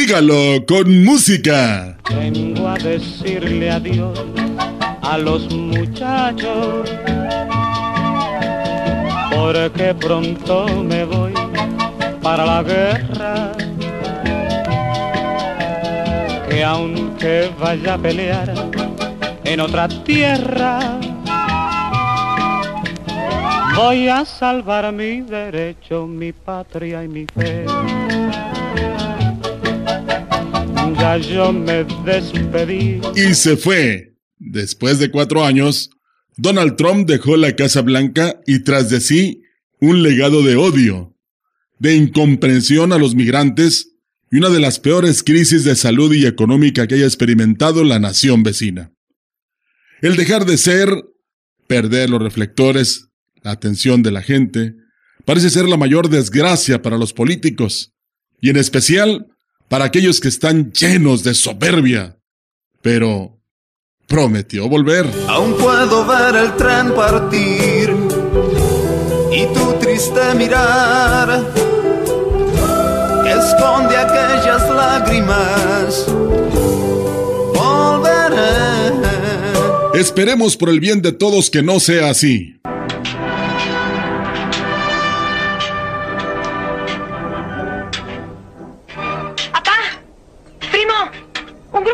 Dígalo con música. Vengo a decirle adiós a los muchachos, porque pronto me voy para la guerra. Que aunque vaya a pelear en otra tierra, voy a salvar mi derecho, mi patria y mi fe. Y se fue. Después de cuatro años, Donald Trump dejó la Casa Blanca y tras de sí un legado de odio, de incomprensión a los migrantes y una de las peores crisis de salud y económica que haya experimentado la nación vecina. El dejar de ser, perder los reflectores, la atención de la gente, parece ser la mayor desgracia para los políticos, y en especial para aquellos que están llenos de soberbia. Pero prometió volver. Aún puedo ver el tren partir y tu triste mirar esconde aquellas lágrimas. Volveré. Esperemos por el bien de todos que no sea así.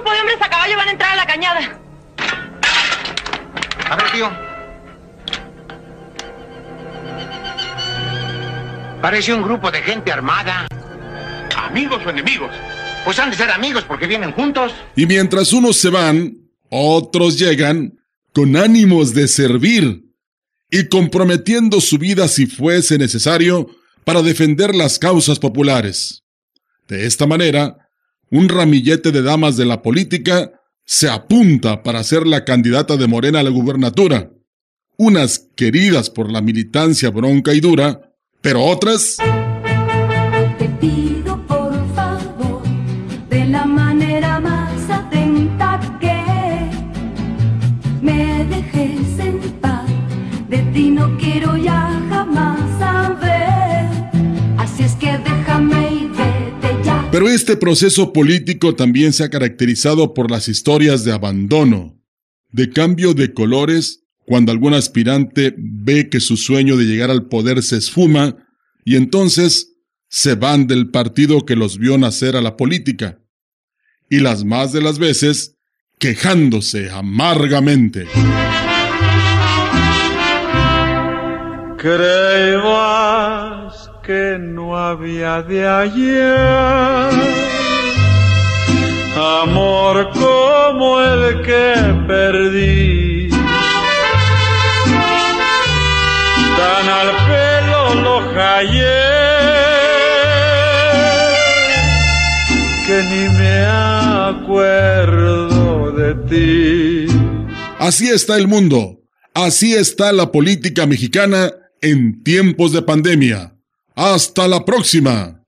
Grupo de hombres a caballo van a entrar a la cañada. A ver, tío. Parece un grupo de gente armada. ¿Amigos o enemigos? Pues han de ser amigos porque vienen juntos. Y mientras unos se van, otros llegan con ánimos de servir y comprometiendo su vida si fuese necesario para defender las causas populares. De esta manera, un ramillete de damas de la política se apunta para ser la candidata de Morena a la gubernatura. Unas queridas por la militancia bronca y dura, pero otras Pero este proceso político también se ha caracterizado por las historias de abandono, de cambio de colores cuando algún aspirante ve que su sueño de llegar al poder se esfuma y entonces se van del partido que los vio nacer a la política. Y las más de las veces quejándose amargamente. Creías que no había de ayer amor como el que perdí. Tan al pelo lo hallé que ni me acuerdo de ti. Así está el mundo. Así está la política mexicana en tiempos de pandemia. Hasta la próxima.